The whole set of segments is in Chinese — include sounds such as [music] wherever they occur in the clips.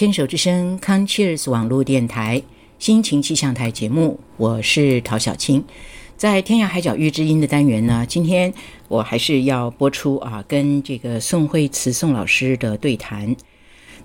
牵手之声，Conchairs 网络电台心情气象台节目，我是陶小青。在天涯海角遇知音的单元呢，今天我还是要播出啊，跟这个宋慧慈宋老师的对谈。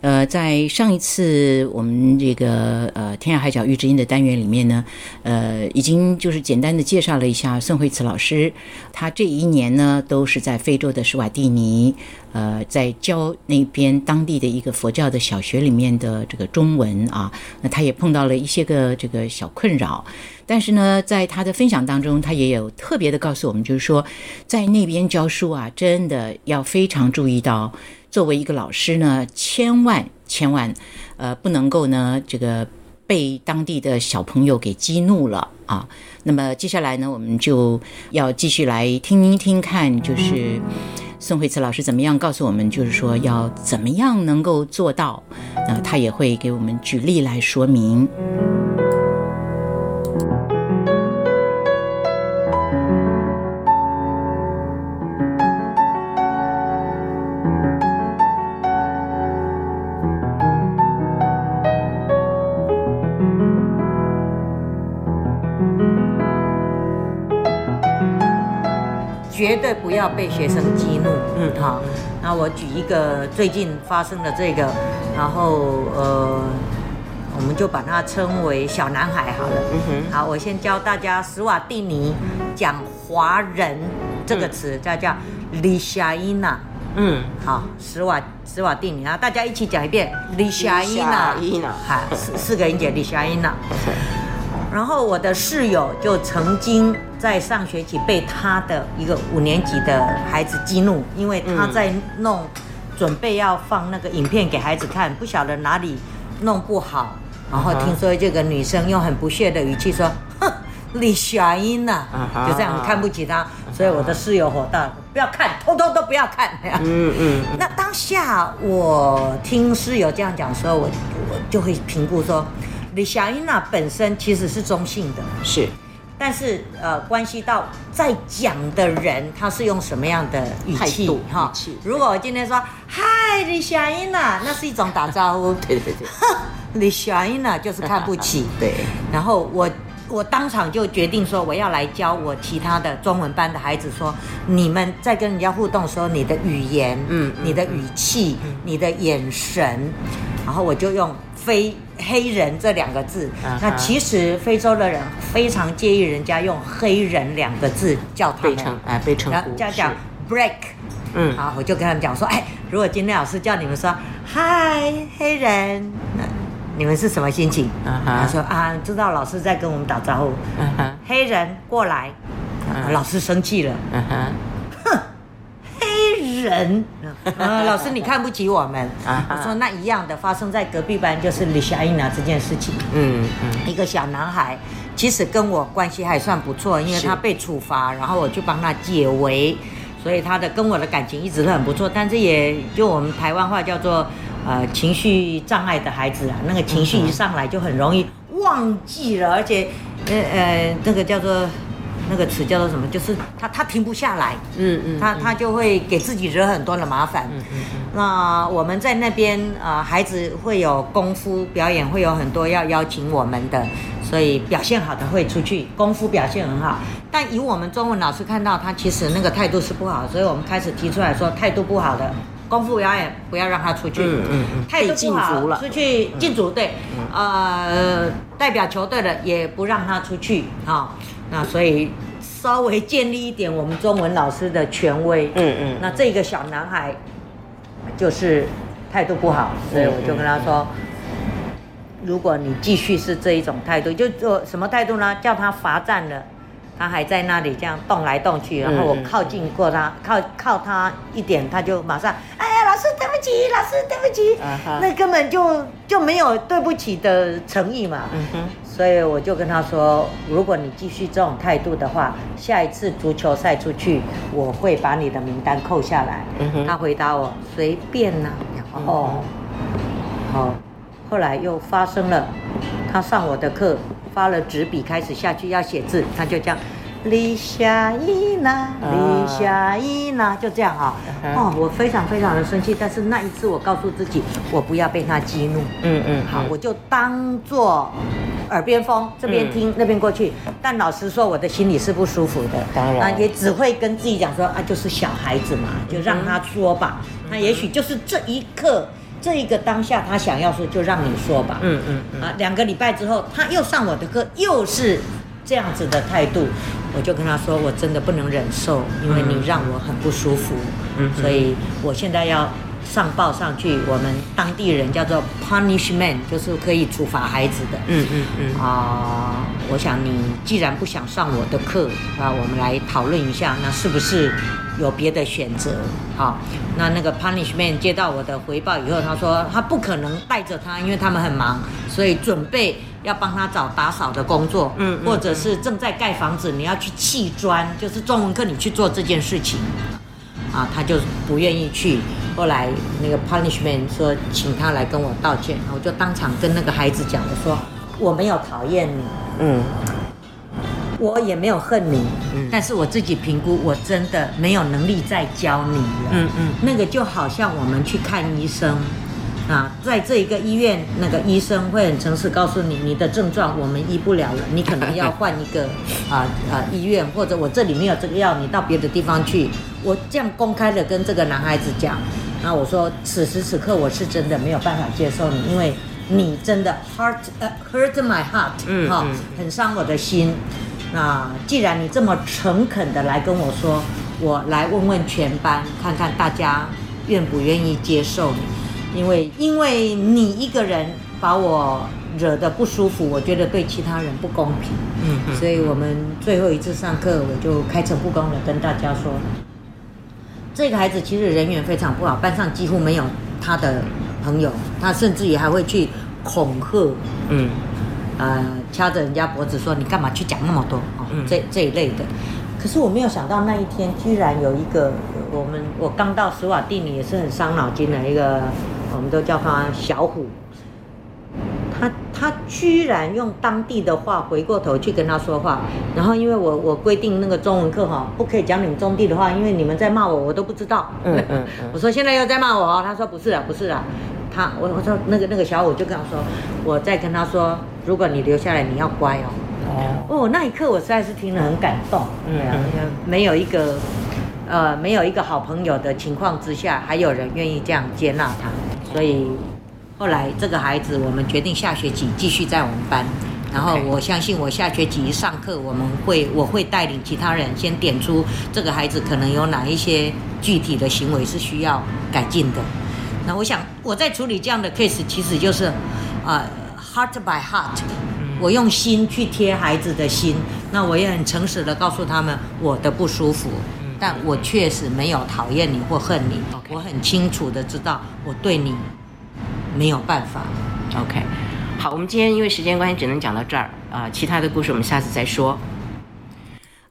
呃，在上一次我们这个呃天涯海角遇知音的单元里面呢，呃，已经就是简单的介绍了一下宋慧慈老师，他这一年呢都是在非洲的施瓦蒂尼，呃，在教那边当地的一个佛教的小学里面的这个中文啊，[laughs] 那他也碰到了一些个这个小困扰，但是呢，在他的分享当中，他也有特别的告诉我们，就是说在那边教书啊，真的要非常注意到。作为一个老师呢，千万千万，呃，不能够呢，这个被当地的小朋友给激怒了啊。那么接下来呢，我们就要继续来听一听看，就是宋慧慈老师怎么样告诉我们，就是说要怎么样能够做到，呃，他也会给我们举例来说明。绝对不要被学生激怒。嗯，好。那我举一个最近发生的这个，然后呃，我们就把它称为小男孩好了。嗯哼。好，我先教大家斯瓦蒂尼讲华人这个词，叫叫李夏伊娜。嗯，好，斯瓦斯瓦蒂尼啊，大家一起讲一遍李夏伊娜。伊娜。好，四四个音节李夏伊娜。然后我的室友就曾经在上学期被他的一个五年级的孩子激怒，因为他在弄，准备要放那个影片给孩子看，不晓得哪里弄不好，然后听说这个女生用很不屑的语气说：“哼，李小英呐，就这样看不起他。”所以我的室友火大，不要看，[laughs] 通通都不要看。嗯嗯。那当下我听室友这样讲说，我我就会评估说。李小英娜本身其实是中性的，是，但是呃，关系到在讲的人他是用什么样的语气哈？如果我今天说嗨，李小英娜，[laughs] 那是一种打招呼，对对对，[laughs] 李小英娜就是看不起，[laughs] 对。然后我我当场就决定说，我要来教我其他的中文班的孩子说，你们在跟人家互动的时候，你的语言，嗯，你的语气，你的眼神，然后我就用非。黑人这两个字，那其实非洲的人非常介意人家用黑人两个字叫他们，哎，被称呼，叫叫 break，嗯，好，我就跟他们讲说，哎，如果今天老师叫你们说嗨黑人，那你们是什么心情？他说啊，知道老师在跟我们打招呼，黑人过来，老师生气了。哼，黑人啊，[laughs] 老师，你看不起我们啊？我说那一样的发生在隔壁班，就是李夏英娜这件事情。嗯嗯，一个小男孩，其实跟我关系还算不错，因为他被处罚，然后我去帮他解围，所以他的跟我的感情一直都很不错。但是也就我们台湾话叫做呃情绪障碍的孩子啊，那个情绪一上来就很容易忘记了，而且呃呃那个叫做。那个词叫做什么？就是他他停不下来，嗯嗯，他他就会给自己惹很多的麻烦。嗯嗯那我们在那边啊，孩子会有功夫表演，会有很多要邀请我们的，所以表现好的会出去，功夫表现很好。但以我们中文老师看到他，其实那个态度是不好，所以我们开始提出来说，态度不好的功夫表演不要让他出去。嗯嗯嗯。态度不好，出去禁足对，呃，代表球队的也不让他出去啊。那所以稍微建立一点我们中文老师的权威，嗯嗯。那这个小男孩就是态度不好，所以我就跟他说，如果你继续是这一种态度，就做什么态度呢？叫他罚站了，他还在那里这样动来动去，然后我靠近过他，靠靠他一点，他就马上，哎呀，老师对不起，老师对不起，那根本就就没有对不起的诚意嘛。嗯哼。所以我就跟他说，如果你继续这种态度的话，下一次足球赛出去，我会把你的名单扣下来。他回答我随便呐。哦，好，后来又发生了，他上我的课，发了纸笔开始下去要写字，他就这样，李夏伊娜，李夏伊娜，就这样哈。哦，我非常非常的生气，但是那一次我告诉自己，我不要被他激怒。嗯嗯，好，我就当做耳边风，这边听那边过去。但老实说，我的心里是不舒服的。当然，也只会跟自己讲说啊，就是小孩子嘛，就让他说吧。那也许就是这一刻。这一个当下，他想要说就让你说吧。嗯嗯啊，两个礼拜之后，他又上我的课，又是这样子的态度，我就跟他说，我真的不能忍受，因为你让我很不舒服。嗯，所以我现在要上报上去，我们当地人叫做 punishment，就是可以处罚孩子的。嗯嗯嗯。啊，我想你既然不想上我的课，啊，我们来讨论一下，那是不是？有别的选择，好，那那个 punishment 接到我的回报以后，他说他不可能带着他，因为他们很忙，所以准备要帮他找打扫的工作，嗯，或者是正在盖房子，你要去砌砖，就是中文课你去做这件事情，啊，他就不愿意去。后来那个 punishment 说请他来跟我道歉，我就当场跟那个孩子讲，我说我没有讨厌你，嗯。我也没有恨你，嗯但是我自己评估，我真的没有能力再教你了。嗯嗯，那个就好像我们去看医生，啊，在这一个医院，那个医生会很诚实告诉你，你的症状我们医不了了，你可能要换一个 [laughs] 啊啊医院，或者我这里没有这个药，你到别的地方去。我这样公开的跟这个男孩子讲，那我说此时此刻我是真的没有办法接受你，因为你真的 heart 呃 hurt my heart，嗯，哈，很伤我的心。那既然你这么诚恳的来跟我说，我来问问全班，看看大家愿不愿意接受你，因为因为你一个人把我惹得不舒服，我觉得对其他人不公平。嗯嗯。所以我们最后一次上课，我就开诚布公的跟大家说，这个孩子其实人缘非常不好，班上几乎没有他的朋友，他甚至于还会去恐吓。嗯。呃，掐着人家脖子说：“你干嘛去讲那么多？”哦，这这一类的。可是我没有想到那一天居然有一个我们我刚到斯瓦蒂尼也是很伤脑筋的一个，我们都叫他小虎。他他居然用当地的话回过头去跟他说话，然后因为我我规定那个中文课哈不可以讲你们中地的话，因为你们在骂我，我都不知道。嗯嗯。[laughs] 我说现在又在骂我哦，他说不是啊，不是啊。他我我说那个那个小五就跟他说，我再跟他说。如果你留下来，你要乖哦。哦，哦，那一刻我实在是听了很感动。嗯，没有一个，呃，没有一个好朋友的情况之下，还有人愿意这样接纳他。所以后来这个孩子，我们决定下学期继续在我们班。然后我相信，我下学期一上课，我们会我会带领其他人先点出这个孩子可能有哪一些具体的行为是需要改进的。那我想我在处理这样的 case，其实就是啊。Heart by heart，我用心去贴孩子的心，那我也很诚实的告诉他们我的不舒服，但我确实没有讨厌你或恨你，我很清楚的知道我对你没有办法。OK，好，我们今天因为时间关系只能讲到这儿啊，其他的故事我们下次再说。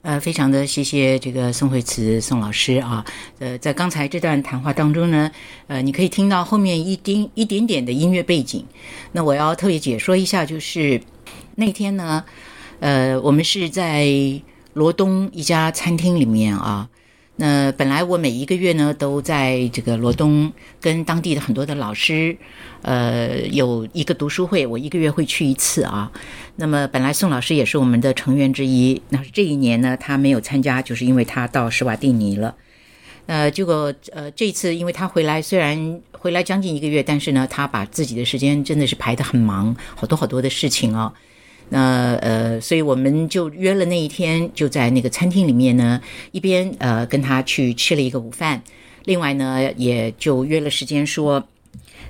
呃，非常的谢谢这个宋慧慈宋老师啊。呃，在刚才这段谈话当中呢，呃，你可以听到后面一丁一点点的音乐背景。那我要特别解说一下，就是那天呢，呃，我们是在罗东一家餐厅里面啊。那本来我每一个月呢，都在这个罗东跟当地的很多的老师，呃，有一个读书会，我一个月会去一次啊。那么本来宋老师也是我们的成员之一，那这一年呢，他没有参加，就是因为他到施瓦蒂尼了。呃，结果呃，这次因为他回来，虽然回来将近一个月，但是呢，他把自己的时间真的是排得很忙，好多好多的事情啊。那呃，所以我们就约了那一天，就在那个餐厅里面呢，一边呃跟他去吃了一个午饭，另外呢也就约了时间说，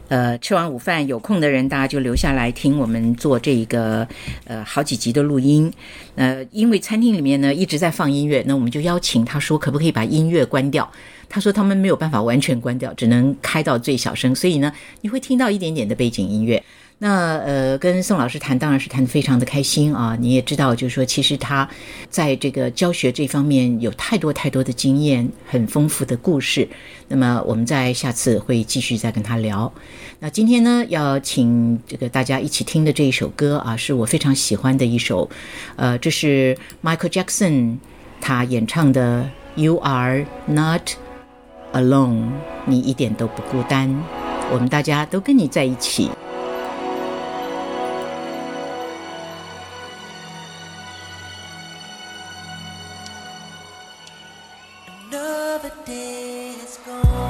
呃吃完午饭有空的人大家就留下来听我们做这个呃好几集的录音。呃，因为餐厅里面呢一直在放音乐，那我们就邀请他说可不可以把音乐关掉？他说他们没有办法完全关掉，只能开到最小声，所以呢你会听到一点点的背景音乐。那呃，跟宋老师谈当然是谈得非常的开心啊！你也知道，就是说，其实他在这个教学这方面有太多太多的经验，很丰富的故事。那么我们在下次会继续再跟他聊。那今天呢，要请这个大家一起听的这一首歌啊，是我非常喜欢的一首，呃，这是 Michael Jackson 他演唱的 "You Are Not Alone"，你一点都不孤单，我们大家都跟你在一起。minutes gone.